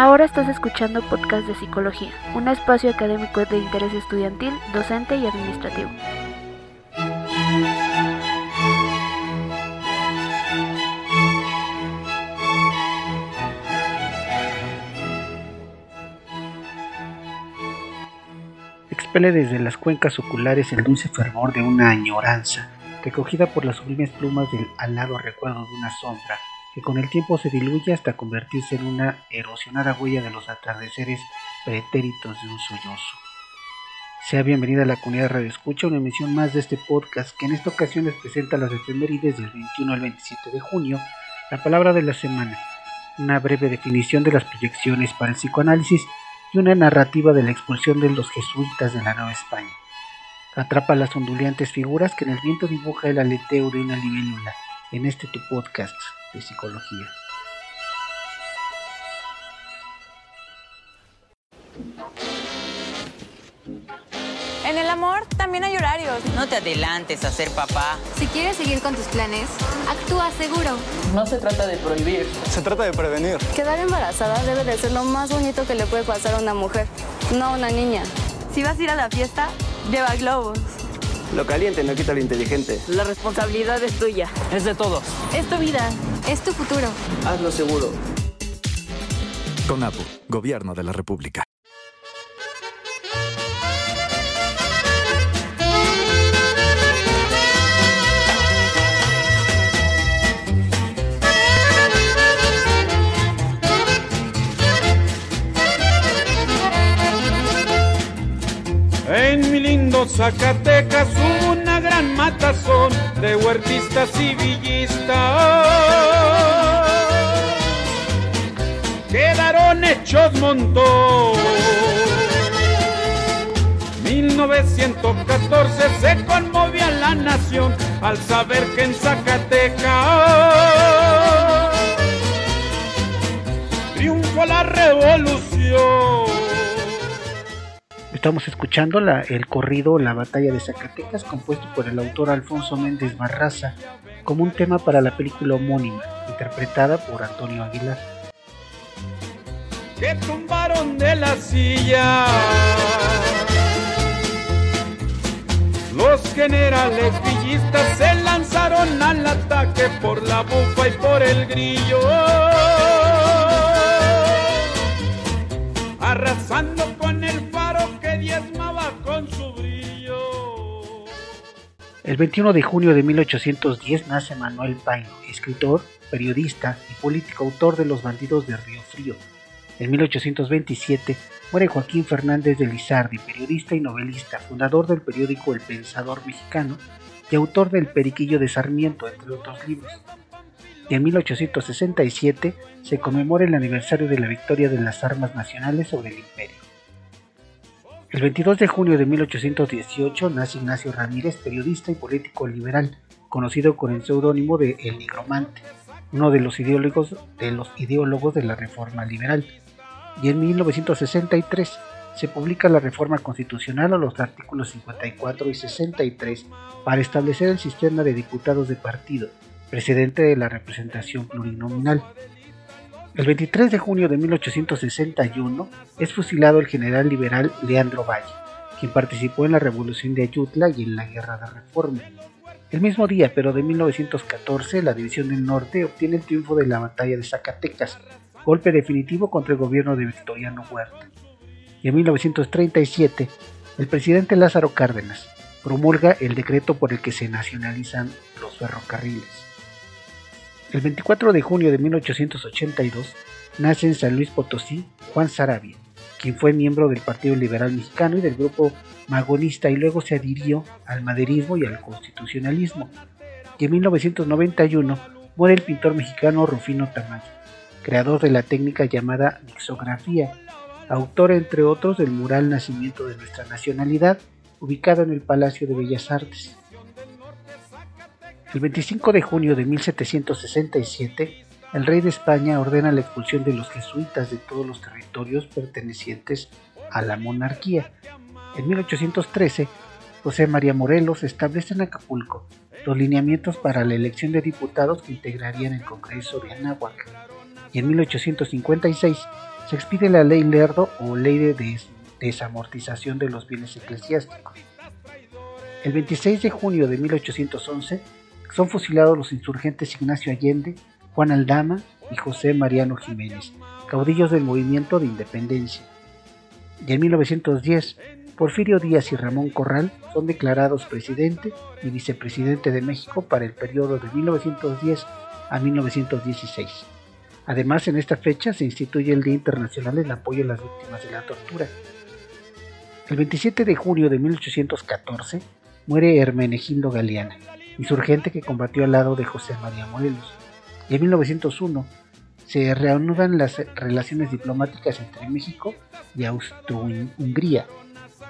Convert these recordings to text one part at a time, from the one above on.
Ahora estás escuchando podcast de psicología, un espacio académico de interés estudiantil, docente y administrativo. Expele desde las cuencas oculares el dulce fervor de una añoranza, recogida por las sublimes plumas del alado recuerdo de una sombra, que con el tiempo se diluye hasta convertirse en una erosionada huella de los atardeceres pretéritos de un sollozo. Sea bienvenida a la comunidad Radio Escucha, una emisión más de este podcast que en esta ocasión les presenta las efemérides del 21 al 27 de junio, la palabra de la semana, una breve definición de las proyecciones para el psicoanálisis y una narrativa de la expulsión de los jesuitas de la Nueva España. Atrapa las ondulantes figuras que en el viento dibuja el aleteo de una libélula en este tu podcast de psicología. En el amor también hay horarios. No te adelantes a ser papá. Si quieres seguir con tus planes, actúa seguro. No se trata de prohibir. Se trata de prevenir. Quedar embarazada debe de ser lo más bonito que le puede pasar a una mujer, no a una niña. Si vas a ir a la fiesta, lleva globos. Lo caliente no quita lo inteligente. La responsabilidad es tuya. Es de todos. Es tu vida, es tu futuro. Hazlo seguro. CONAPO, Gobierno de la República. En mi lindo Zacatecas una gran matazón de huertistas y villistas. Quedaron hechos montón. 1914 se conmovía la nación al saber que en Zacatecas triunfó la revolución. Estamos escuchando el corrido La batalla de Zacatecas, compuesto por el autor Alfonso Méndez Barraza, como un tema para la película homónima, interpretada por Antonio Aguilar. que tumbaron de la silla. Los generales villistas se lanzaron al ataque por la bufa y por el grillo. Arrasando El 21 de junio de 1810 nace Manuel Paino, escritor, periodista y político autor de Los bandidos de Río Frío. En 1827 muere Joaquín Fernández de Lizardi, periodista y novelista, fundador del periódico El Pensador Mexicano y autor del Periquillo de Sarmiento, entre otros libros. Y en 1867 se conmemora el aniversario de la victoria de las armas nacionales sobre el imperio. El 22 de junio de 1818 nace Ignacio Ramírez, periodista y político liberal, conocido con el seudónimo de El Nigromante, uno de los ideólogos de, los ideólogos de la Reforma Liberal. Y en 1963 se publica la Reforma Constitucional a los artículos 54 y 63 para establecer el sistema de diputados de partido, precedente de la representación plurinominal. El 23 de junio de 1861 es fusilado el general liberal Leandro Valle, quien participó en la Revolución de Ayutla y en la Guerra de Reforma. El mismo día, pero de 1914, la División del Norte obtiene el triunfo de la batalla de Zacatecas, golpe definitivo contra el gobierno de Victoriano Huerta. Y en 1937, el presidente Lázaro Cárdenas promulga el decreto por el que se nacionalizan los ferrocarriles. El 24 de junio de 1882 nace en San Luis Potosí Juan Sarabia, quien fue miembro del Partido Liberal Mexicano y del grupo magonista y luego se adhirió al maderismo y al constitucionalismo. Y en 1991 muere el pintor mexicano Rufino Tamayo, creador de la técnica llamada mixografía, autor entre otros del mural Nacimiento de nuestra nacionalidad, ubicado en el Palacio de Bellas Artes. El 25 de junio de 1767, el rey de España ordena la expulsión de los jesuitas de todos los territorios pertenecientes a la monarquía. En 1813, José María Morelos establece en Acapulco los lineamientos para la elección de diputados que integrarían el Congreso de Anáhuac. Y en 1856 se expide la ley Lerdo o ley de desamortización de los bienes eclesiásticos. El 26 de junio de 1811 son fusilados los insurgentes Ignacio Allende, Juan Aldama y José Mariano Jiménez, caudillos del movimiento de independencia. Y en 1910, Porfirio Díaz y Ramón Corral son declarados presidente y vicepresidente de México para el periodo de 1910 a 1916. Además, en esta fecha se instituye el Día Internacional en apoyo a las víctimas de la tortura. El 27 de junio de 1814 muere Hermenegildo Galeana, insurgente que combatió al lado de José María Morelos. Y en 1901 se reanudan las relaciones diplomáticas entre México y Austro-Hungría,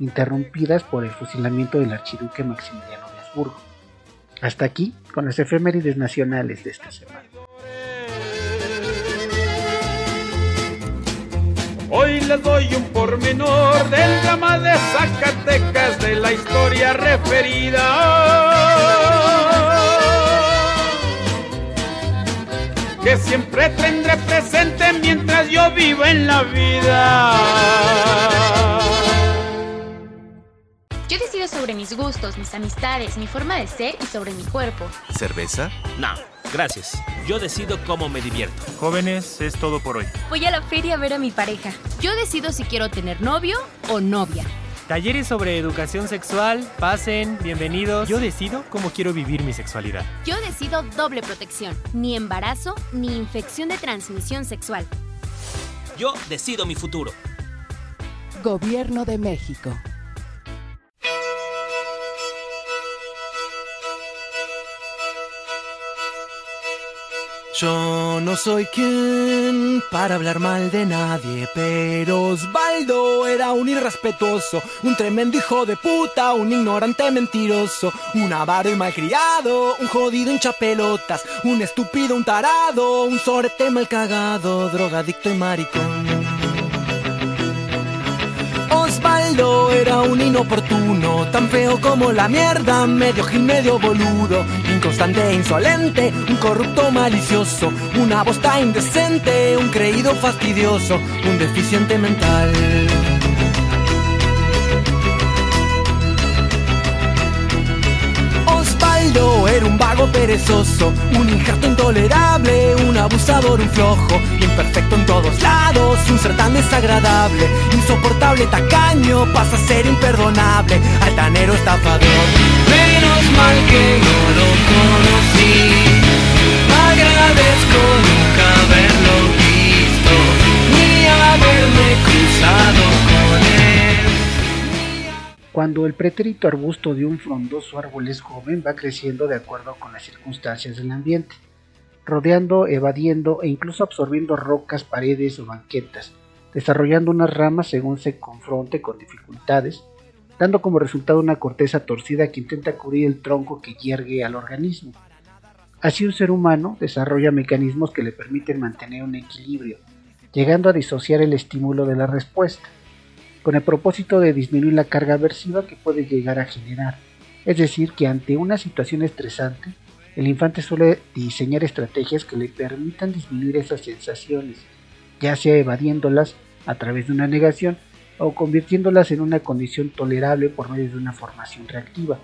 interrumpidas por el fusilamiento del archiduque Maximiliano de Habsburgo. Hasta aquí con las efemérides nacionales de esta semana. Hoy les doy un pormenor del drama de Zacatecas de la historia referida que siempre tendré presente mientras yo vivo en la vida. Yo decido sobre mis gustos, mis amistades, mi forma de ser y sobre mi cuerpo. ¿Cerveza? No, gracias. Yo decido cómo me divierto. Jóvenes, es todo por hoy. Voy a la feria a ver a mi pareja. Yo decido si quiero tener novio o novia. Talleres sobre educación sexual, pasen, bienvenidos. Yo decido cómo quiero vivir mi sexualidad. Yo decido doble protección, ni embarazo ni infección de transmisión sexual. Yo decido mi futuro. Gobierno de México. Yo no soy quien para hablar mal de nadie, pero Osvaldo era un irrespetuoso, un tremendo hijo de puta, un ignorante mentiroso, un avaro y malcriado, un jodido hincha pelotas, un estúpido, un tarado, un sorete mal cagado, drogadicto y maricón. Era un inoportuno, tan feo como la mierda, medio gil, medio boludo, inconstante e insolente, un corrupto malicioso, una bosta indecente, un creído fastidioso, un deficiente mental. Perezoso, un injerto intolerable, un abusador, un flojo, imperfecto en todos lados, un ser tan desagradable, insoportable, tacaño, pasa a ser imperdonable, altanero, estafador. Menos mal que no lo conocí, agradezco nunca haberlo visto, ni haberme cruzado con él. Cuando el pretérito arbusto de un frondoso árbol es joven, va creciendo de acuerdo con las circunstancias del ambiente, rodeando, evadiendo e incluso absorbiendo rocas, paredes o banquetas, desarrollando unas ramas según se confronte con dificultades, dando como resultado una corteza torcida que intenta cubrir el tronco que hiergue al organismo. Así un ser humano desarrolla mecanismos que le permiten mantener un equilibrio, llegando a disociar el estímulo de la respuesta con el propósito de disminuir la carga aversiva que puede llegar a generar. Es decir, que ante una situación estresante, el infante suele diseñar estrategias que le permitan disminuir esas sensaciones, ya sea evadiéndolas a través de una negación o convirtiéndolas en una condición tolerable por medio de una formación reactiva.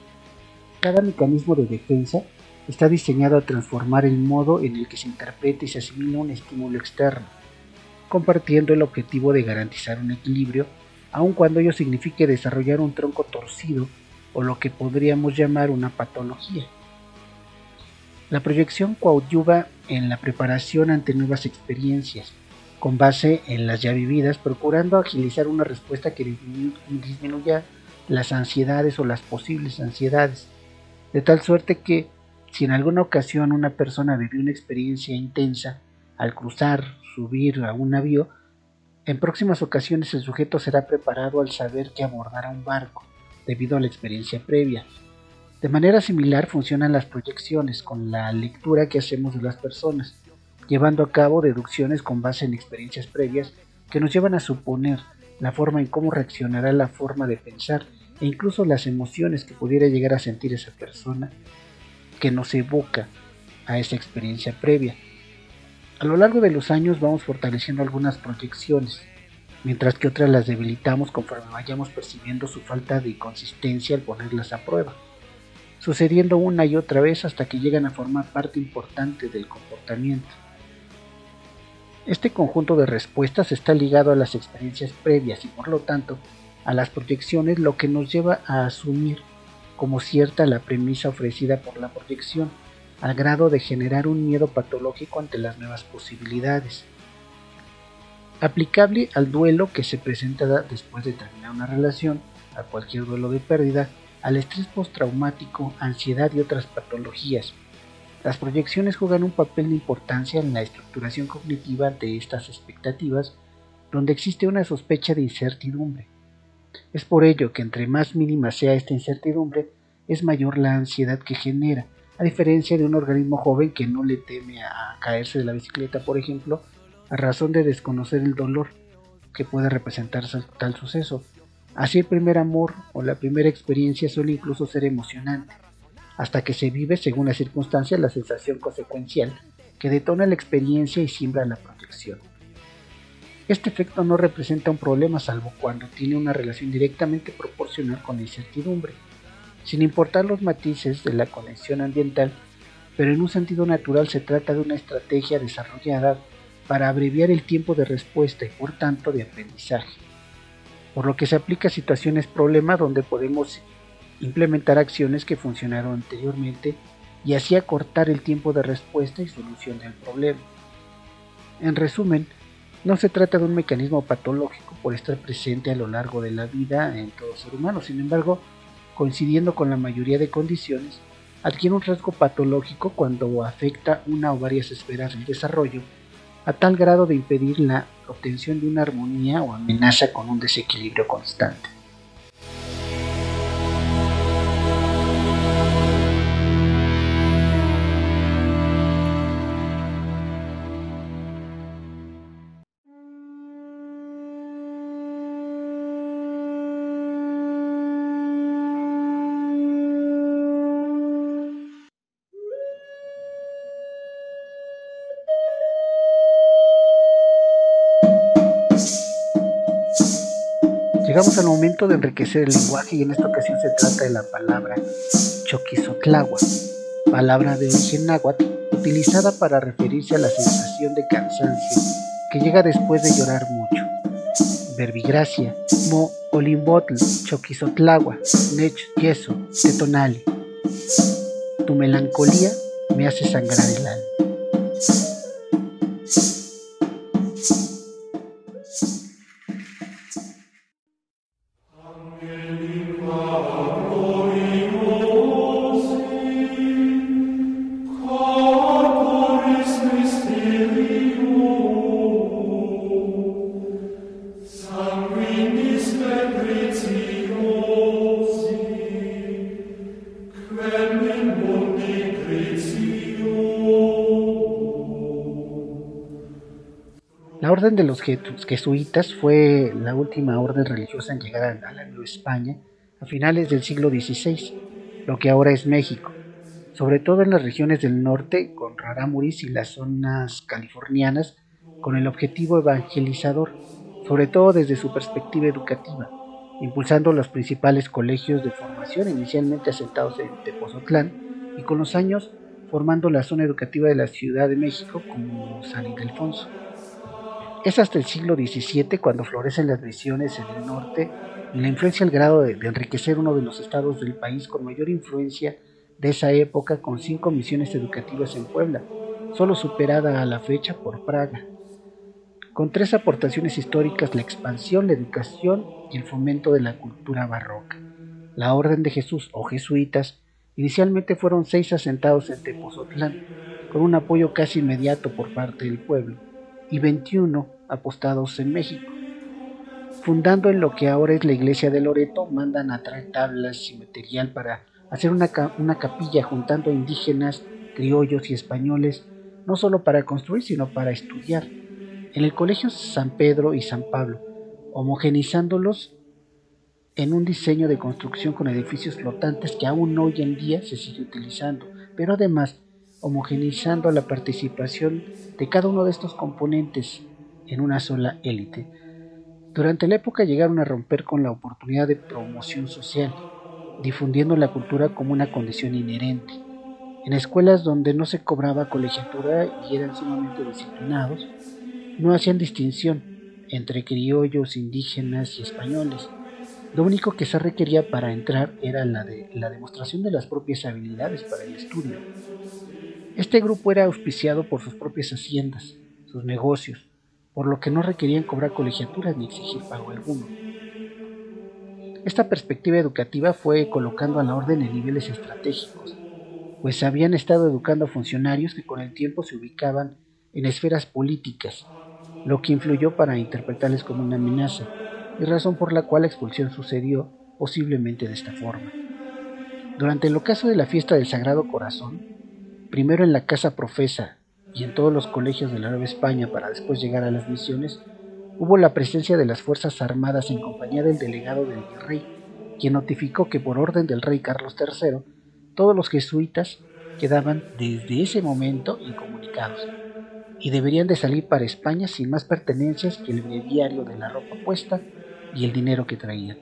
Cada mecanismo de defensa está diseñado a transformar el modo en el que se interpreta y se asimila un estímulo externo, compartiendo el objetivo de garantizar un equilibrio aun cuando ello signifique desarrollar un tronco torcido o lo que podríamos llamar una patología. La proyección coadyuva en la preparación ante nuevas experiencias, con base en las ya vividas, procurando agilizar una respuesta que disminuya las ansiedades o las posibles ansiedades, de tal suerte que si en alguna ocasión una persona vivió una experiencia intensa al cruzar, subir a un navío, en próximas ocasiones el sujeto será preparado al saber que abordará un barco, debido a la experiencia previa. De manera similar funcionan las proyecciones con la lectura que hacemos de las personas, llevando a cabo deducciones con base en experiencias previas que nos llevan a suponer la forma en cómo reaccionará la forma de pensar e incluso las emociones que pudiera llegar a sentir esa persona que nos evoca a esa experiencia previa. A lo largo de los años vamos fortaleciendo algunas proyecciones, mientras que otras las debilitamos conforme vayamos percibiendo su falta de consistencia al ponerlas a prueba, sucediendo una y otra vez hasta que llegan a formar parte importante del comportamiento. Este conjunto de respuestas está ligado a las experiencias previas y por lo tanto a las proyecciones, lo que nos lleva a asumir como cierta la premisa ofrecida por la proyección al grado de generar un miedo patológico ante las nuevas posibilidades. Aplicable al duelo que se presenta después de terminar una relación, a cualquier duelo de pérdida, al estrés postraumático, ansiedad y otras patologías. Las proyecciones juegan un papel de importancia en la estructuración cognitiva de estas expectativas, donde existe una sospecha de incertidumbre. Es por ello que entre más mínima sea esta incertidumbre, es mayor la ansiedad que genera, a diferencia de un organismo joven que no le teme a caerse de la bicicleta, por ejemplo, a razón de desconocer el dolor que puede representar tal suceso. Así el primer amor o la primera experiencia suele incluso ser emocionante, hasta que se vive, según las circunstancias, la sensación consecuencial que detona la experiencia y siembra la protección. Este efecto no representa un problema salvo cuando tiene una relación directamente proporcional con la incertidumbre sin importar los matices de la conexión ambiental, pero en un sentido natural se trata de una estrategia desarrollada para abreviar el tiempo de respuesta y por tanto de aprendizaje, por lo que se aplica a situaciones problema donde podemos implementar acciones que funcionaron anteriormente y así acortar el tiempo de respuesta y solución del problema. En resumen, no se trata de un mecanismo patológico por estar presente a lo largo de la vida en todo ser humano, sin embargo, coincidiendo con la mayoría de condiciones, adquiere un rasgo patológico cuando afecta una o varias esferas del desarrollo, a tal grado de impedir la obtención de una armonía o amenaza con un desequilibrio constante. Llegamos al momento de enriquecer el lenguaje y en esta ocasión se trata de la palabra choquizotlagua, palabra de origen náhuatl utilizada para referirse a la sensación de cansancio que llega después de llorar mucho. Verbigracia, mo olimbotl, choquizotlagua, nech yeso, tetonali. Tu melancolía me hace sangrar el alma. La orden de los jesuitas fue la última orden religiosa en llegar a la Nueva España a finales del siglo XVI, lo que ahora es México, sobre todo en las regiones del norte con Raramuris y las zonas californianas con el objetivo evangelizador, sobre todo desde su perspectiva educativa, impulsando los principales colegios de formación inicialmente asentados en Tepozotlán y con los años formando la zona educativa de la Ciudad de México como San Ildefonso. Es hasta el siglo XVII cuando florecen las misiones en el norte y la influencia al grado de, enriquecer uno de los estados del país con mayor influencia de esa época con cinco misiones educativas en Puebla, solo superada a la fecha por Praga. Con tres aportaciones históricas, la expansión, la educación y el fomento de la cultura barroca. La Orden de Jesús o jesuitas inicialmente fueron seis asentados en Tepozotlán, con un apoyo casi inmediato por parte del pueblo, y 21 apostados en México. Fundando en lo que ahora es la iglesia de Loreto, mandan a traer tablas y material para hacer una, capilla juntando indígenas, criollos y españoles, no solo para construir, sino para estudiar. En el colegio San Pedro y San Pablo, homogenizándolos en un diseño de construcción con edificios flotantes que aún hoy en día se sigue utilizando, pero además homogeneizando la participación de cada uno de estos componentes en una sola élite. Durante la época llegaron a romper con la oportunidad de promoción social, difundiendo la cultura como una condición inherente. En escuelas donde no se cobraba colegiatura y eran sumamente disciplinados, no hacían distinción entre criollos, indígenas y españoles. Lo único que se requería para entrar era la, la demostración de las propias habilidades para el estudio. Este grupo era auspiciado por sus propias haciendas, sus negocios, por lo que no requerían cobrar colegiaturas ni exigir pago alguno. Esta perspectiva educativa fue colocando a la orden en niveles estratégicos, pues habían estado educando funcionarios que con el tiempo se ubicaban en esferas políticas, lo que influyó para interpretarles como una amenaza, y razón por la cual la expulsión sucedió posiblemente de esta forma. Durante el ocaso de la fiesta del Sagrado Corazón, primero en la Casa Profesa y en todos los colegios de la Nueva España para después llegar a las misiones, hubo la presencia de las Fuerzas Armadas en compañía del delegado del virrey, quien notificó que por orden del rey Carlos III, todos los jesuitas quedaban desde ese momento incomunicados y deberían de salir para España sin más pertenencias que el breviario de la ropa puesta y el dinero que traían.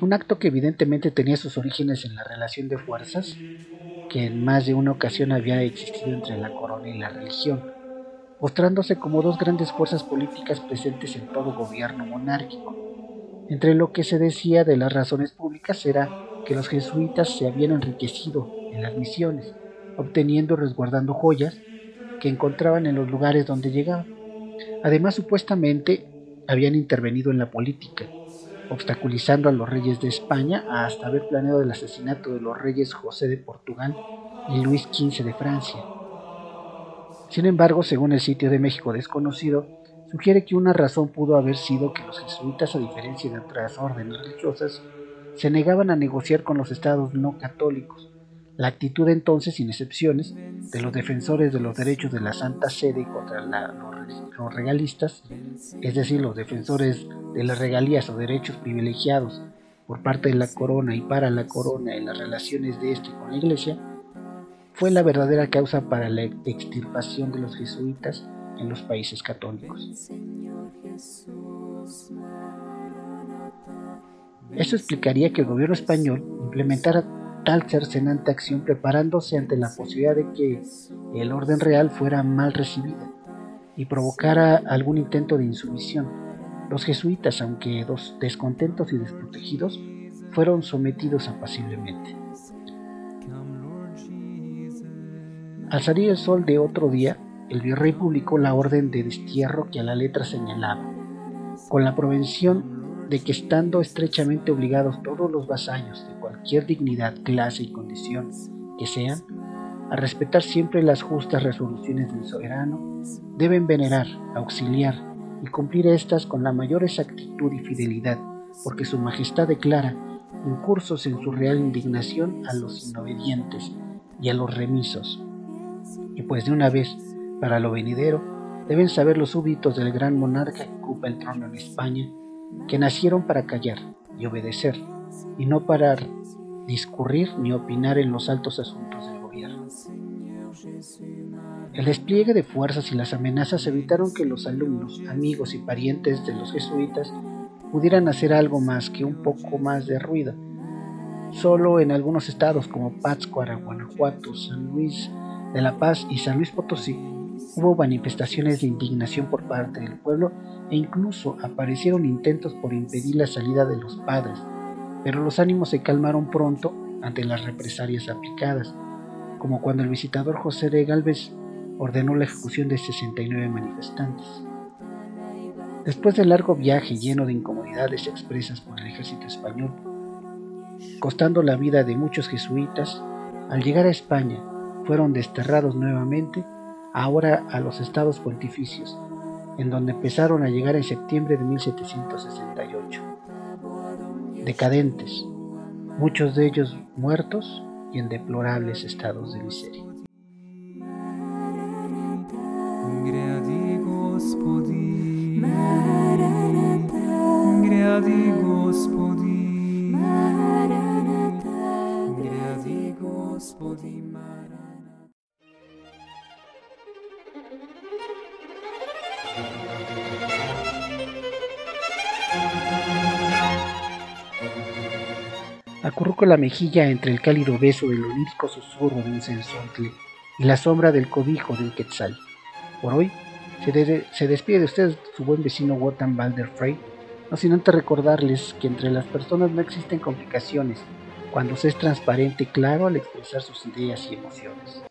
Un acto que evidentemente tenía sus orígenes en la relación de fuerzas que en más de una ocasión había existido entre la corona y la religión, mostrándose como dos grandes fuerzas políticas presentes en todo gobierno monárquico. Entre lo que se decía de las razones públicas era que los jesuitas se habían enriquecido en las misiones, obteniendo y resguardando joyas que encontraban en los lugares donde llegaban. Además, supuestamente habían intervenido en la política, obstaculizando a los reyes de España hasta haber planeado el asesinato de los reyes José de Portugal y Luis XV de Francia. Sin embargo, según el sitio de México desconocido, sugiere que una razón pudo haber sido que los jesuitas, a diferencia de otras órdenes religiosas, se negaban a negociar con los estados no católicos. La actitud entonces, sin excepciones, de los defensores de los derechos de la Santa Sede contra los regalistas, es decir, los defensores de las regalías o derechos privilegiados por parte de la corona y para la corona en las relaciones de éste con la iglesia, fue la verdadera causa para la extirpación de los jesuitas en los países católicos. Eso explicaría que el gobierno español implementara tal cercenante acción preparándose ante la posibilidad de que el orden real fuera mal recibida y provocara algún intento de insumisión. Los jesuitas, aunque descontentos y desprotegidos, fueron sometidos apaciblemente. Al salir el sol de otro día, el virrey publicó la orden de destierro que a la letra señalaba, con la provención de que estando estrechamente obligados todos los vasallos de cualquier dignidad, clase y condición que sean, a respetar siempre las justas resoluciones del soberano, deben venerar, auxiliar y cumplir éstas con la mayor exactitud y fidelidad, porque su majestad declara incursos en su real indignación a los inobedientes y a los remisos. Y pues de una vez, para lo venidero, deben saber los súbditos del gran monarca que ocupa el trono en España, que nacieron para callar y obedecer, y no para discurrir ni opinar en los altos asuntos del gobierno. El despliegue de fuerzas y las amenazas evitaron que los alumnos, amigos y parientes de los jesuitas pudieran hacer algo más que un poco más de ruido. Solo en algunos estados como Pátzcuaro, Guanajuato, San Luis de la Paz y San Luis Potosí hubo manifestaciones de indignación por parte del pueblo e incluso aparecieron intentos por impedir la salida de los padres, pero los ánimos se calmaron pronto ante las represalias aplicadas, como cuando el visitador José de Galvez ordenó la ejecución de 69 manifestantes. Después del largo viaje lleno de incomodidades expresas por el ejército español, costando la vida de muchos jesuitas, al llegar a España fueron desterrados nuevamente, ahora a los estados pontificios, en donde empezaron a llegar en septiembre de 1768. Decadentes, muchos de ellos muertos y en deplorables estados de miseria. Господи, Acurruco la mejilla entre el cálido beso del onírico susurro de un sensontle y la sombra del cobijo de un quetzal. Por hoy, se, se despide de ustedes su buen vecino Wotan Balder Frey, no sin antes recordarles que entre las personas no existen complicaciones cuando se es transparente y claro al expresar sus ideas y emociones.